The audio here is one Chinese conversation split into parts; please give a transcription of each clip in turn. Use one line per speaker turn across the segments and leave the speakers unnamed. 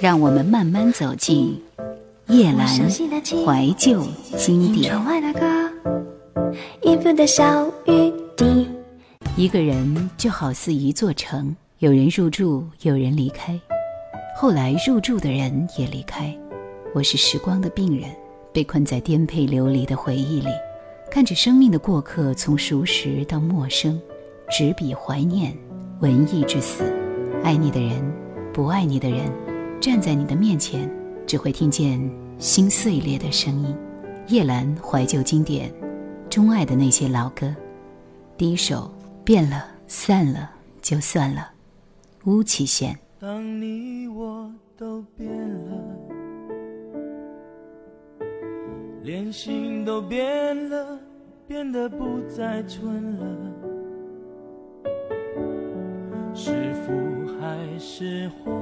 让我们慢慢走进夜阑怀旧经典。一个人就好似一座城，有人入住，有人离开。后来入住的人也离开。我是时光的病人，被困在颠沛流离的回忆里，看着生命的过客从熟识到陌生，执笔怀念，文艺至死。爱你的人，不爱你的人。站在你的面前，只会听见心碎裂的声音。叶兰怀旧经典，钟爱的那些老歌。第一首，变了散了就算了，巫启贤。
当你我都变了，连心都变了，变得不再纯了，是福还是祸？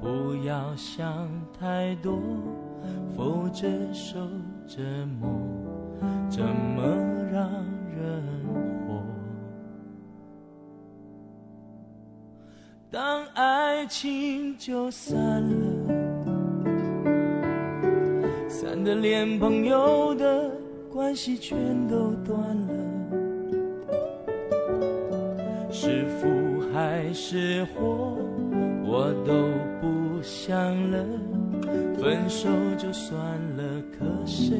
不要想太多，否则受折磨怎么让人活？当爱情就散了，散的连朋友的关系全都断了，是福还是祸？我都不想了，分手就算了，可谁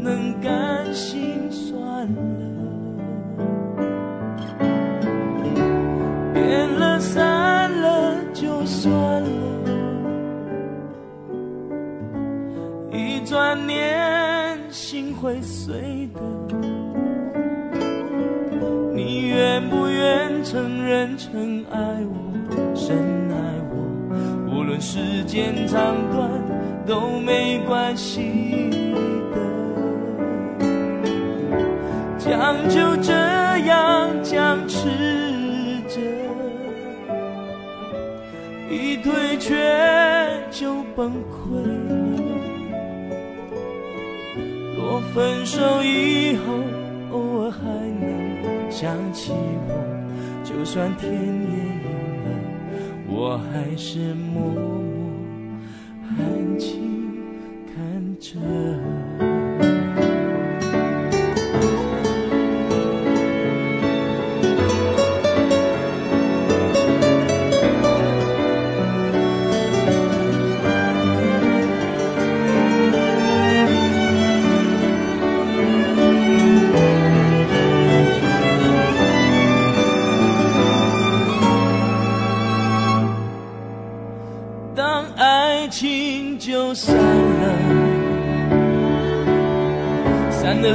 能甘心算了？变了散了就算了，一转念心会碎的。你愿不愿承认曾爱我，时间长短都没关系的，将就这样僵持着，一退却就崩溃。若分手以后偶尔还能想起我，就算天也。我还是默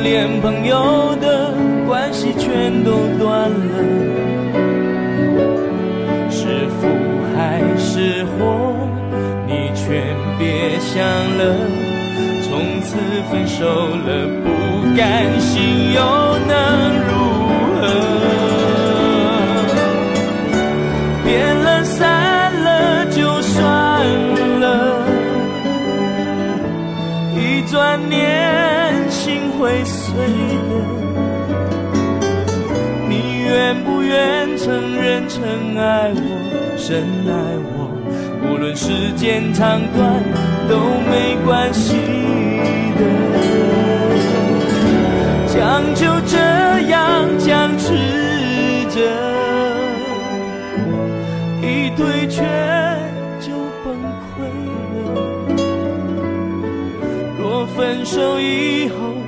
连朋友的关系全都断了，是福还是祸？你全别想了，从此分手了，不甘心又能不愿承认曾爱我，深爱我？无论时间长短都没关系的，将就这样僵持着，一退却就崩溃了。若分手以后。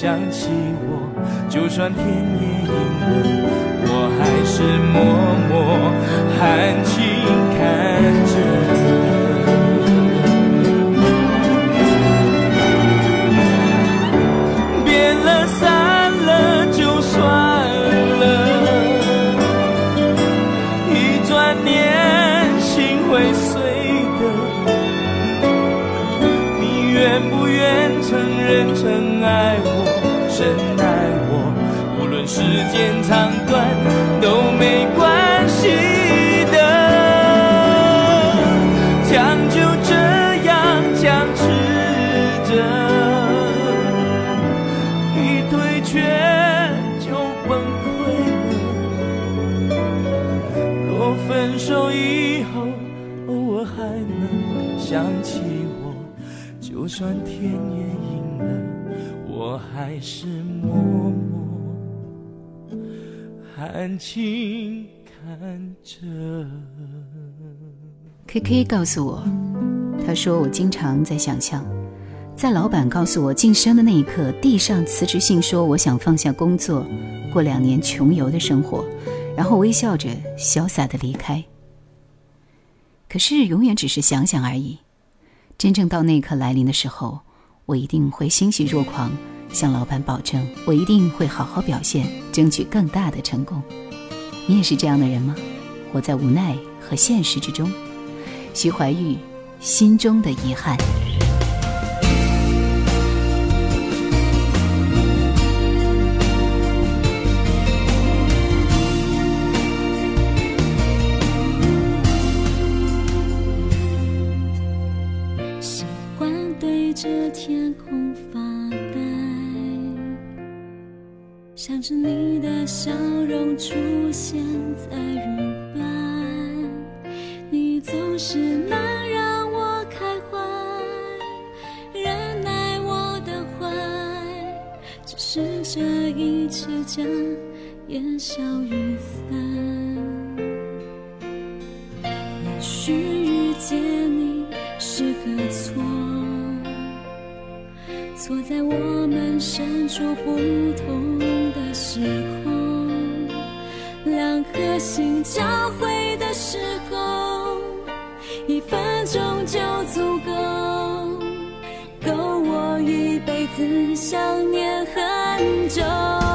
想起我，就算天也阴了，我还是默默含情看长短都没关系的，将就这样僵持着，一退却就崩溃了。若分手以后。偶尔还能想起我，就算天也阴了，我还是看情看着。
K K 告诉我，他说我经常在想象，在老板告诉我晋升的那一刻，递上辞职信，说我想放下工作，过两年穷游的生活，然后微笑着潇洒的离开。可是永远只是想想而已，真正到那一刻来临的时候，我一定会欣喜若狂，向老板保证，我一定会好好表现，争取更大的成功。你也是这样的人吗？活在无奈和现实之中。徐怀钰心中的遗憾。
着天空想着你的笑容出现在云端，你总是能让我开怀，忍耐我的坏，只是这一切将烟消云散。也许遇见你是个错。错在我们身处不同时空，两颗心交汇的时候，一分钟就足够，够我一辈子想念很久。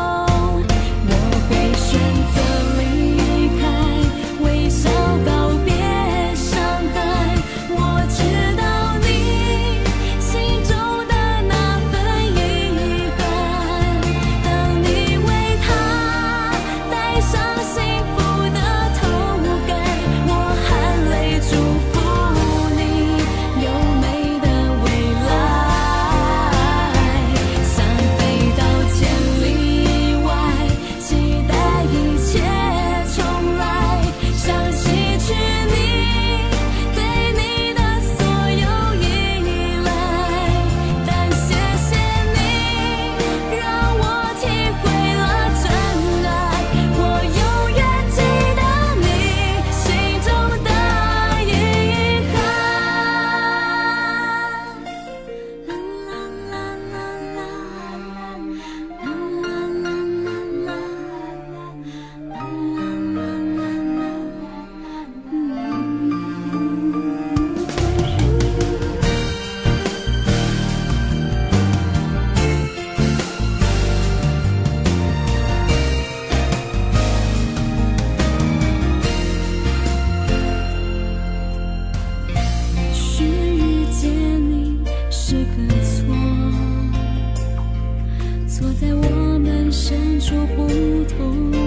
说不通。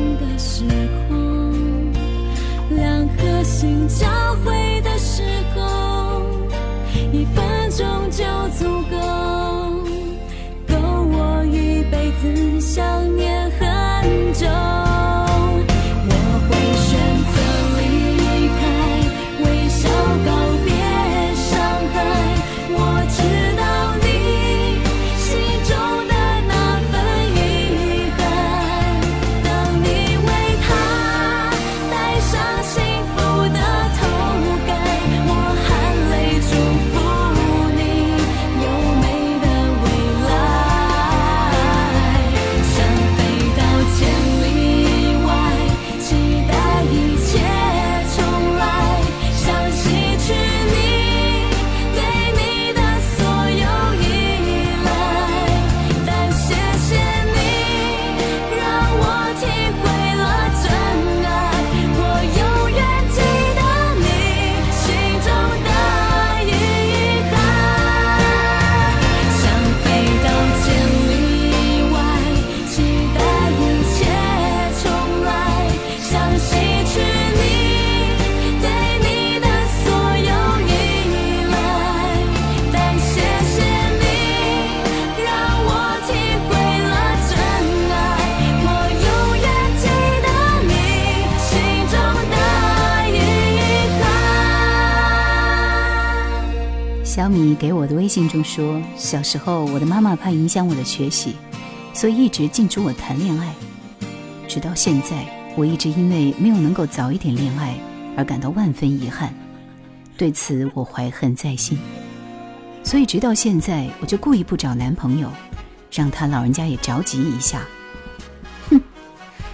信中说，小时候我的妈妈怕影响我的学习，所以一直禁止我谈恋爱。直到现在，我一直因为没有能够早一点恋爱而感到万分遗憾，对此我怀恨在心。所以直到现在，我就故意不找男朋友，让他老人家也着急一下。哼，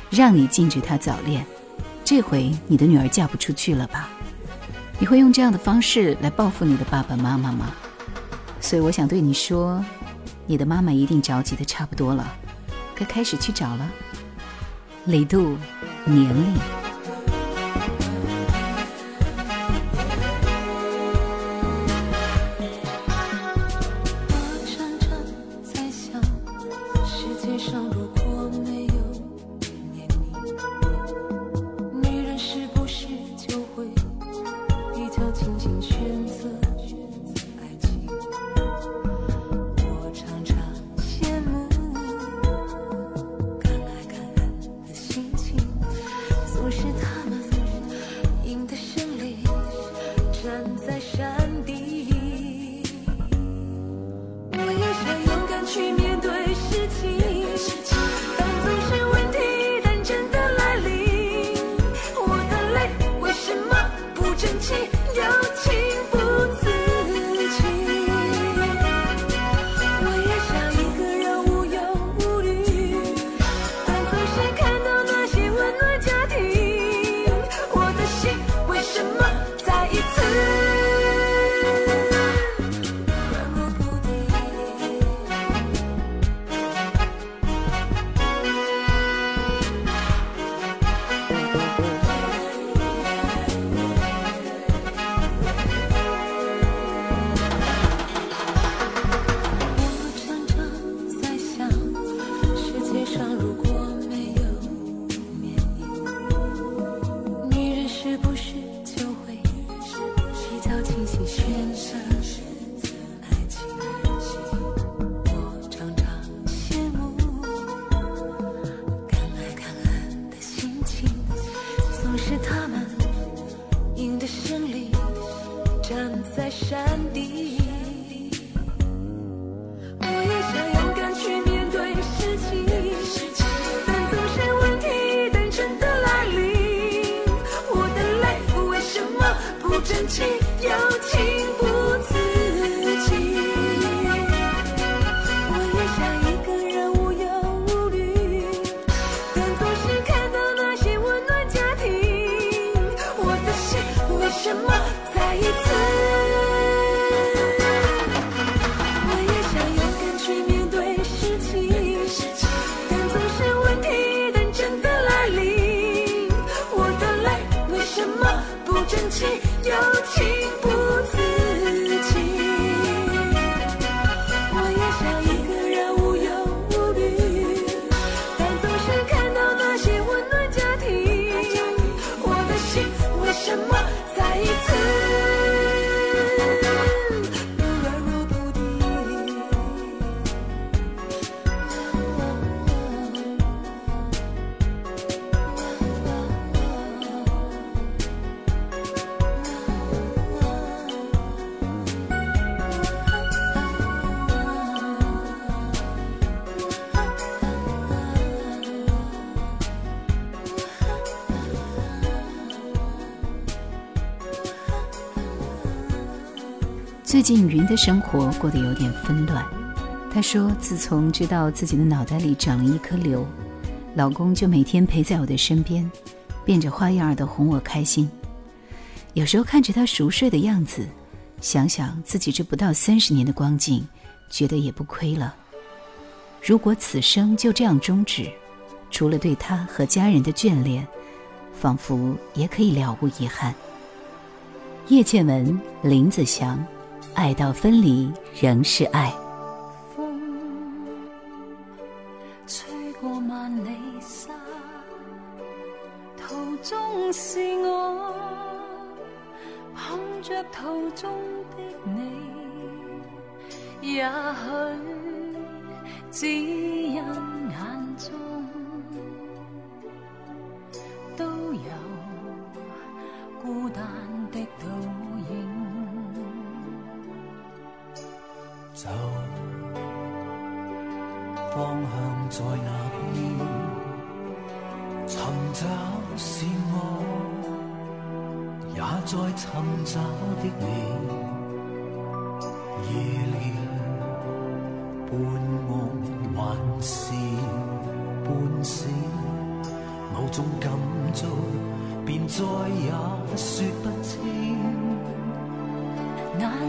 让你禁止他早恋，这回你的女儿嫁不出去了吧？你会用这样的方式来报复你的爸爸妈妈吗？所以我想对你说，你的妈妈一定着急的差不多了，该开始去找了。李杜，年龄是他们赢得胜利站在山顶。什么
静
云的生活过得有点纷乱。她说：“自从知道自己的脑袋里长了一颗瘤，老公就每天陪在我的身边，变着花样的哄我开心。有时候看着他熟睡的样子，想想自己这不到三十年的光景，觉得也不亏了。如果此生就这样终止，除了对他和家人的眷恋，仿佛也可以了无遗憾。”叶倩文、林子祥。爱到分离仍是爱。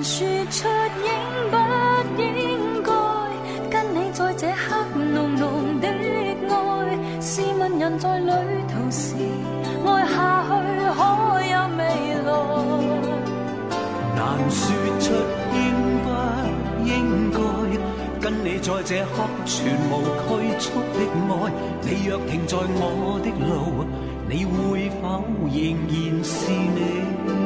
难说出应不应该跟你在这刻浓浓的爱。试问人在旅途时，爱下去可有未来？
难说出应不应该跟你在这刻全无拘束的爱。你若停在我的路，你会否仍然是你？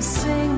笑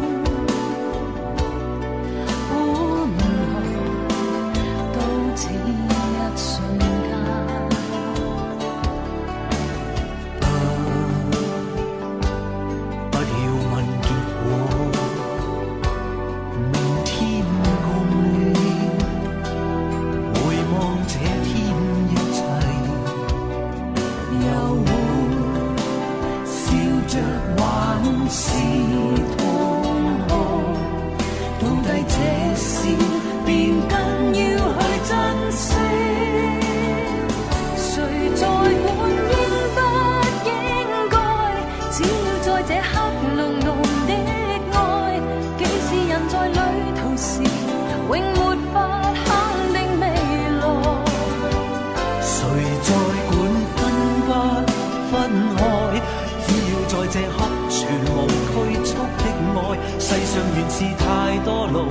多路，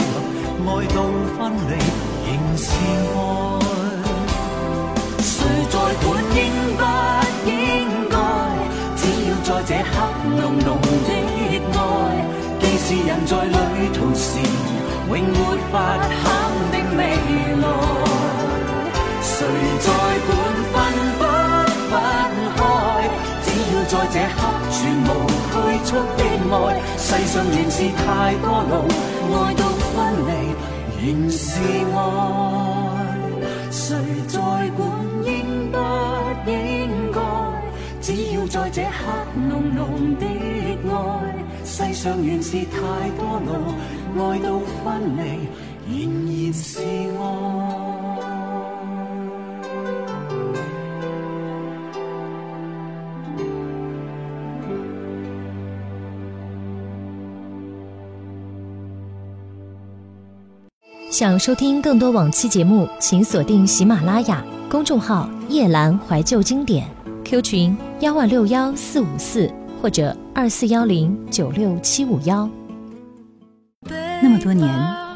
爱到分离仍是爱。谁在管应不应该？只要在这刻浓浓的爱，既是人在旅途时，永没法肯定未来，谁在拘束的愛，世上原是太多路，愛到分離仍是愛。誰在管應不應該？只要在這刻濃濃的愛，世上原是太多路，愛到分離仍然是愛。
想收听更多往期节目，请锁定喜马拉雅公众号“夜阑怀旧经典 ”，Q 群幺二六幺四五四或者二四幺零九六七五幺。
那么多年，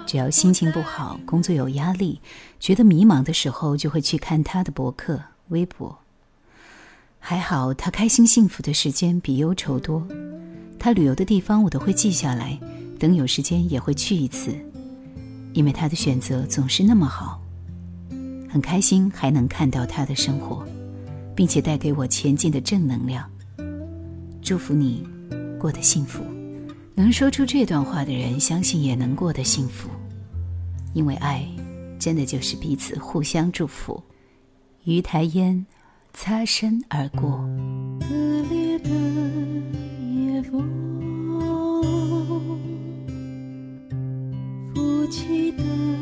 只要心情不好、工作有压力、觉得迷茫的时候，就会去看他的博客、微博。还好，他开心幸福的时间比忧愁多。他旅游的地方我都会记下来，等有时间也会去一次。因为他的选择总是那么好，很开心还能看到他的生活，并且带给我前进的正能量。祝福你过得幸福。能说出这段话的人，相信也能过得幸福，因为爱，真的就是彼此互相祝福。于台烟，擦身而过。
记得。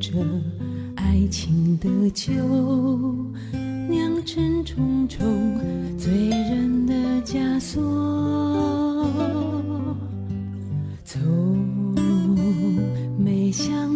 这爱情的酒，酿成重重醉人的枷锁，从没想。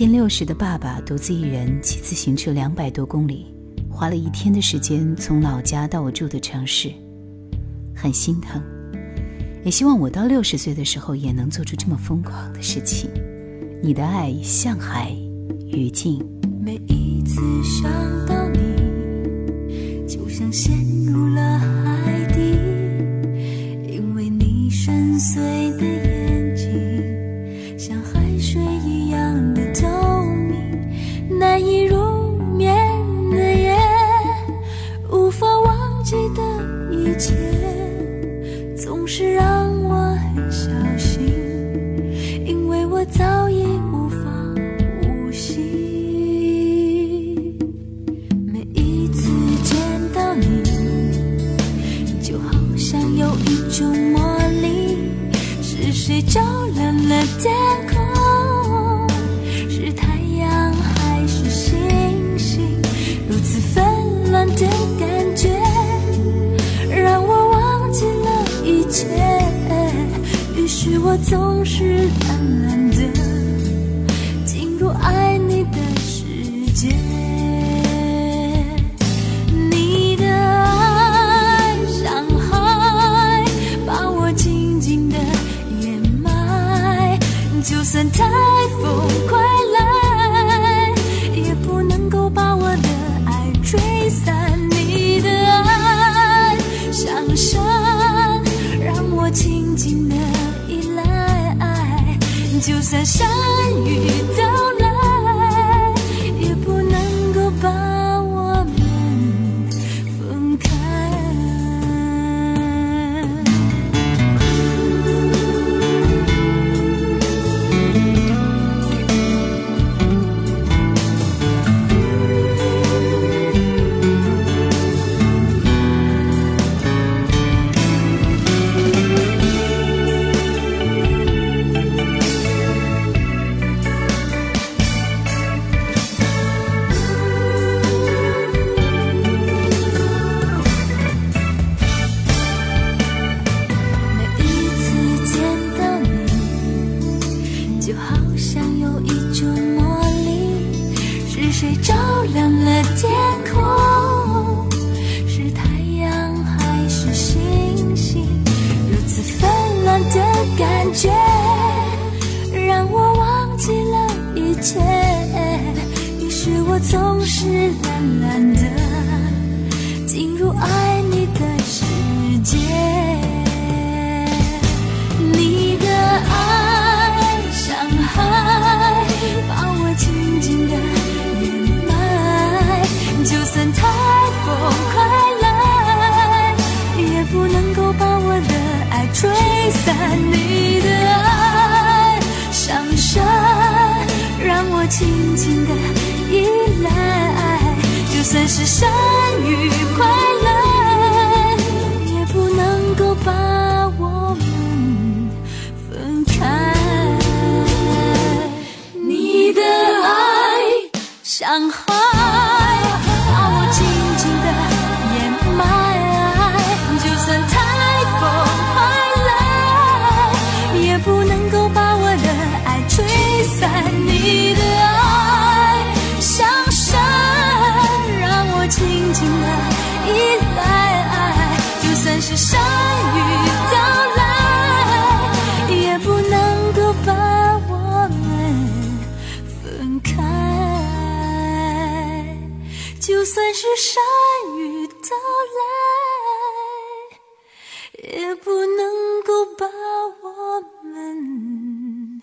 近六十的爸爸独自一人骑自行车两百多公里花了一天的时间从老家到我住的城市很心疼。也希望我到六十岁的时候也能做出这么疯狂的事情。你的爱像海雨静。
每一次想到你就像陷入了海。总是贪婪的进入爱你的世界。就与快乐，也不能够把我们分开。你的爱像山雨到来，也不能够把我们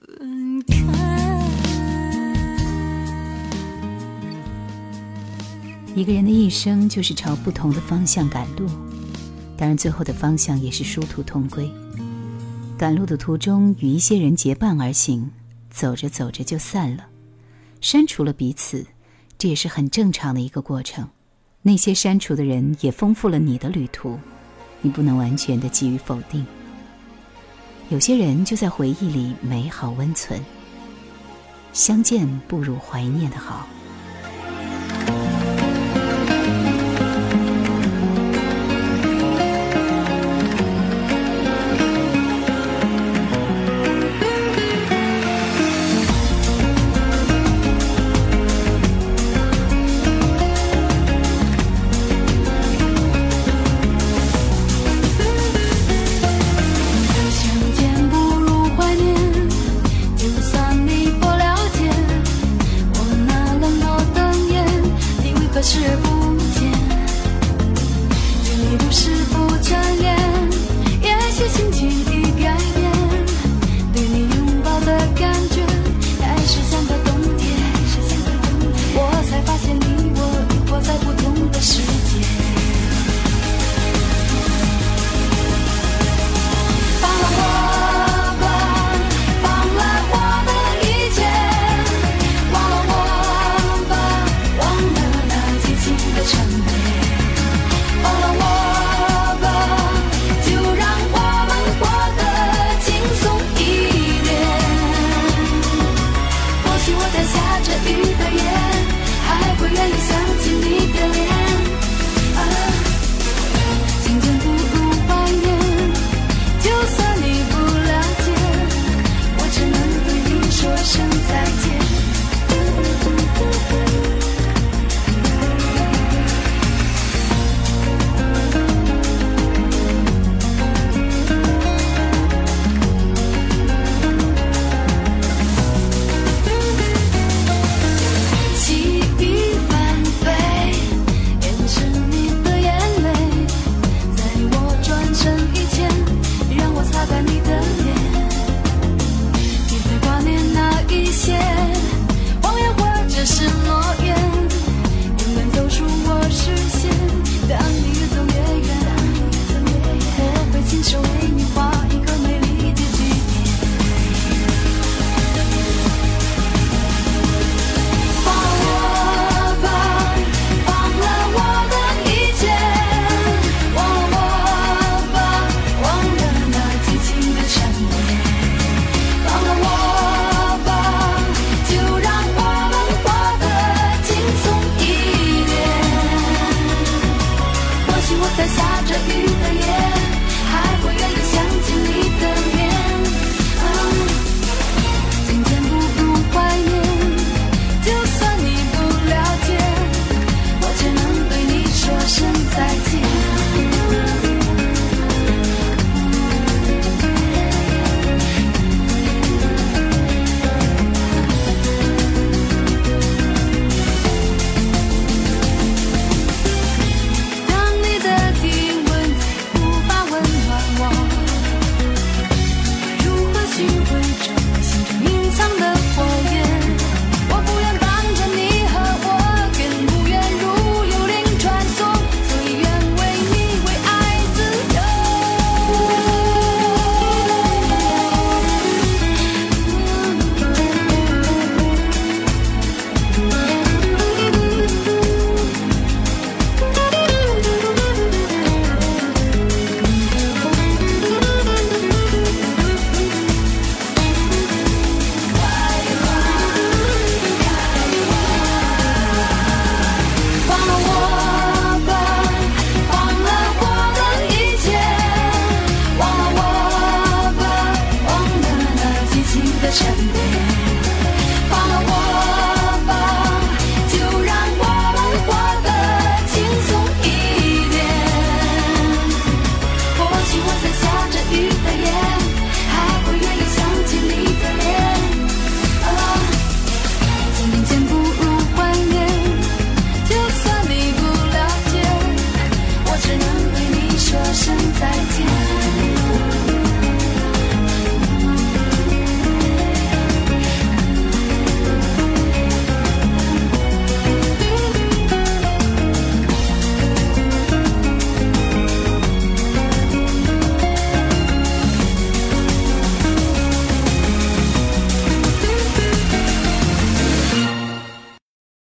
分开。
一个人的一生就是朝不同的方向赶路，当然最后的方向也是殊途同归。赶路的途中与一些人结伴而行，走着走着就散了，删除了彼此，这也是很正常的一个过程。那些删除的人也丰富了你的旅途，你不能完全的给予否定。有些人就在回忆里美好温存，相见不如怀念的好。